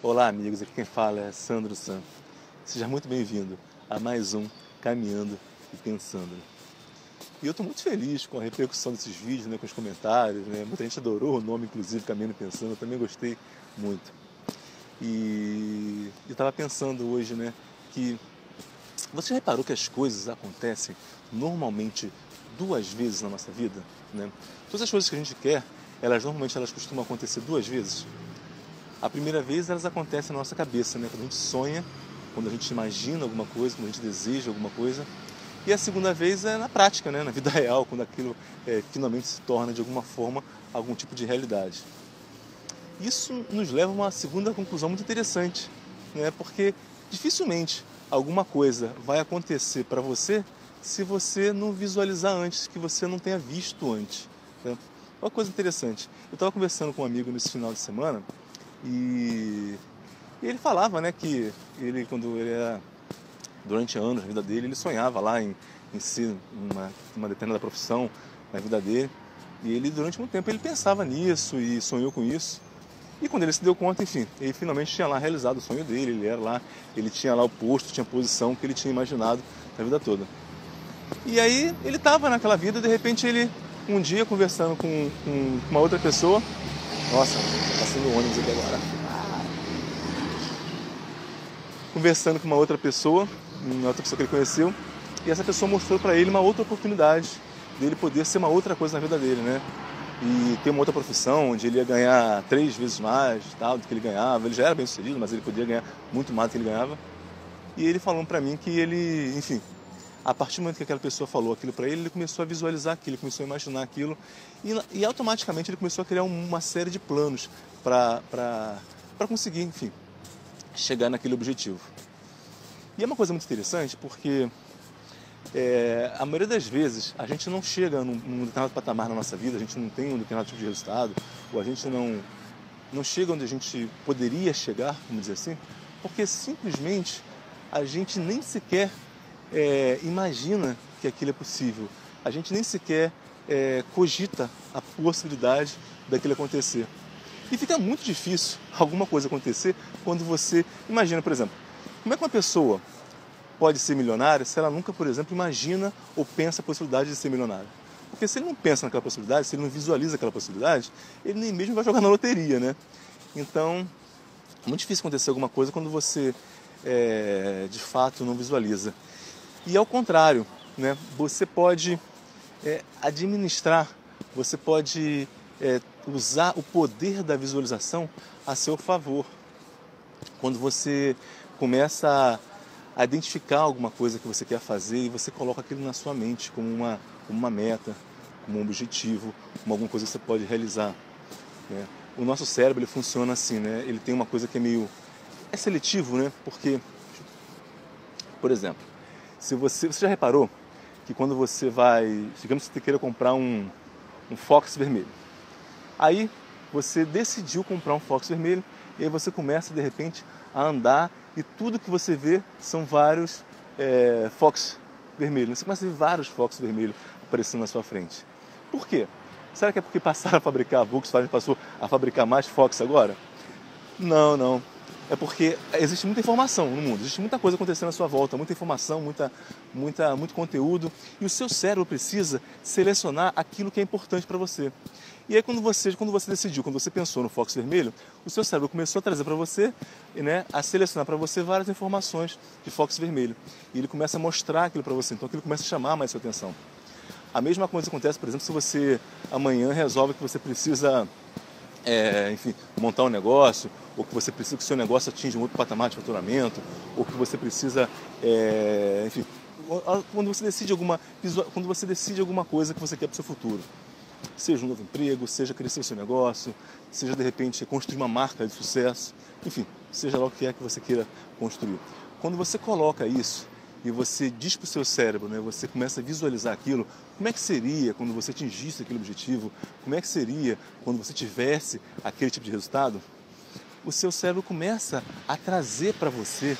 Olá, amigos. Aqui quem fala é Sandro San. Seja muito bem-vindo a mais um Caminhando e Pensando. E eu estou muito feliz com a repercussão desses vídeos, né, com os comentários. Né? Muita gente adorou o nome, inclusive, Caminhando e Pensando. Eu também gostei muito. E eu estava pensando hoje né, que você reparou que as coisas acontecem normalmente duas vezes na nossa vida? Né? Todas as coisas que a gente quer, elas normalmente elas costumam acontecer duas vezes. A primeira vez elas acontecem na nossa cabeça, né? quando a gente sonha, quando a gente imagina alguma coisa, quando a gente deseja alguma coisa. E a segunda vez é na prática, né? na vida real, quando aquilo é, finalmente se torna de alguma forma algum tipo de realidade. Isso nos leva a uma segunda conclusão muito interessante, né? porque dificilmente alguma coisa vai acontecer para você se você não visualizar antes, que você não tenha visto antes. Né? Uma coisa interessante, eu estava conversando com um amigo nesse final de semana e, e ele falava, né, que ele quando ele era durante anos na vida dele, ele sonhava lá em, em si uma, uma determinada profissão na vida dele. E ele durante muito tempo ele pensava nisso e sonhou com isso. E quando ele se deu conta, enfim, ele finalmente tinha lá realizado o sonho dele, ele era lá, ele tinha lá o posto, tinha a posição que ele tinha imaginado na vida toda. E aí ele estava naquela vida, de repente ele, um dia conversando com, com uma outra pessoa, nossa, tá passando um ônibus aqui agora. Conversando com uma outra pessoa, uma outra pessoa que ele conheceu, e essa pessoa mostrou para ele uma outra oportunidade dele poder ser uma outra coisa na vida dele, né? E ter uma outra profissão onde ele ia ganhar três vezes mais tal, do que ele ganhava. Ele já era bem sucedido, mas ele podia ganhar muito mais do que ele ganhava. E ele falou para mim que ele, enfim, a partir do momento que aquela pessoa falou aquilo para ele, ele começou a visualizar aquilo, começou a imaginar aquilo e, e automaticamente ele começou a criar uma série de planos para conseguir, enfim, chegar naquele objetivo. E é uma coisa muito interessante porque é, a maioria das vezes a gente não chega num, num, determinado patamar na nossa vida, a gente não tem um determinado tipo de resultado, ou a gente não, não chega onde a gente poderia chegar, vamos dizer assim, porque simplesmente a gente nem sequer é, imagina que aquilo é possível. A gente nem sequer é, cogita a possibilidade daquilo acontecer. E fica muito difícil alguma coisa acontecer quando você imagina, por exemplo, como é que uma pessoa pode ser milionária se ela nunca, por exemplo, imagina ou pensa a possibilidade de ser milionária? Porque se ele não pensa naquela possibilidade, se ele não visualiza aquela possibilidade, ele nem mesmo vai jogar na loteria, né? Então, é muito difícil acontecer alguma coisa quando você, é, de fato, não visualiza. E ao contrário, né? você pode é, administrar, você pode é, usar o poder da visualização a seu favor. Quando você começa a identificar alguma coisa que você quer fazer e você coloca aquilo na sua mente como uma, como uma meta, como um objetivo, como alguma coisa que você pode realizar. Né? O nosso cérebro ele funciona assim, né? ele tem uma coisa que é meio. é seletivo, né? porque, por exemplo, se você, você já reparou que quando você vai, digamos que você queira comprar um, um Fox vermelho, aí você decidiu comprar um Fox vermelho e aí você começa de repente a andar e tudo que você vê são vários é, Fox vermelhos. Você começa a ver vários Fox vermelhos aparecendo na sua frente. Por quê? Será que é porque passaram a fabricar, a Volkswagen passou a fabricar mais Fox agora? Não, não é porque existe muita informação no mundo, existe muita coisa acontecendo à sua volta, muita informação, muita, muita, muito conteúdo, e o seu cérebro precisa selecionar aquilo que é importante para você. E aí quando você, quando você decidiu, quando você pensou no Fox vermelho, o seu cérebro começou a trazer para você, né, a selecionar para você várias informações de Fox vermelho. E ele começa a mostrar aquilo para você, então aquilo começa a chamar mais sua atenção. A mesma coisa acontece, por exemplo, se você amanhã resolve que você precisa, é, enfim, montar um negócio, ou que você precisa que o seu negócio atinja um outro patamar de faturamento, ou que você precisa, é, enfim, quando você decide alguma, quando você decide alguma coisa que você quer para o seu futuro, seja um novo emprego, seja crescer o seu negócio, seja de repente construir uma marca de sucesso, enfim, seja lá o que é que você queira construir. Quando você coloca isso e você diz para o seu cérebro, né, você começa a visualizar aquilo, como é que seria quando você atingisse aquele objetivo, como é que seria quando você tivesse aquele tipo de resultado, o seu cérebro começa a trazer para você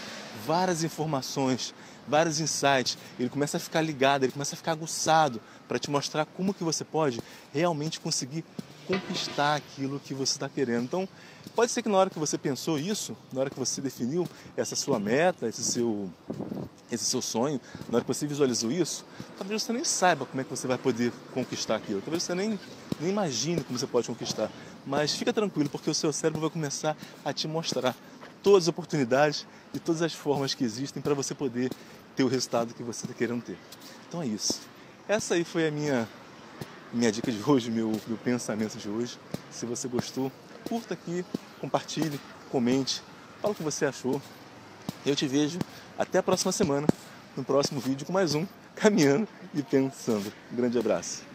várias informações, vários insights. Ele começa a ficar ligado, ele começa a ficar aguçado para te mostrar como que você pode realmente conseguir conquistar aquilo que você está querendo. Então, pode ser que na hora que você pensou isso, na hora que você definiu essa sua meta, esse seu, esse seu sonho, na hora que você visualizou isso, talvez você nem saiba como é que você vai poder conquistar aquilo. Talvez você nem, nem imagine como você pode conquistar. Mas fica tranquilo, porque o seu cérebro vai começar a te mostrar todas as oportunidades e todas as formas que existem para você poder ter o resultado que você está querendo ter. Então é isso. Essa aí foi a minha, minha dica de hoje, meu, meu pensamento de hoje. Se você gostou, curta aqui, compartilhe, comente, fala o que você achou. Eu te vejo até a próxima semana, no próximo vídeo com mais um Caminhando e Pensando. Um grande abraço.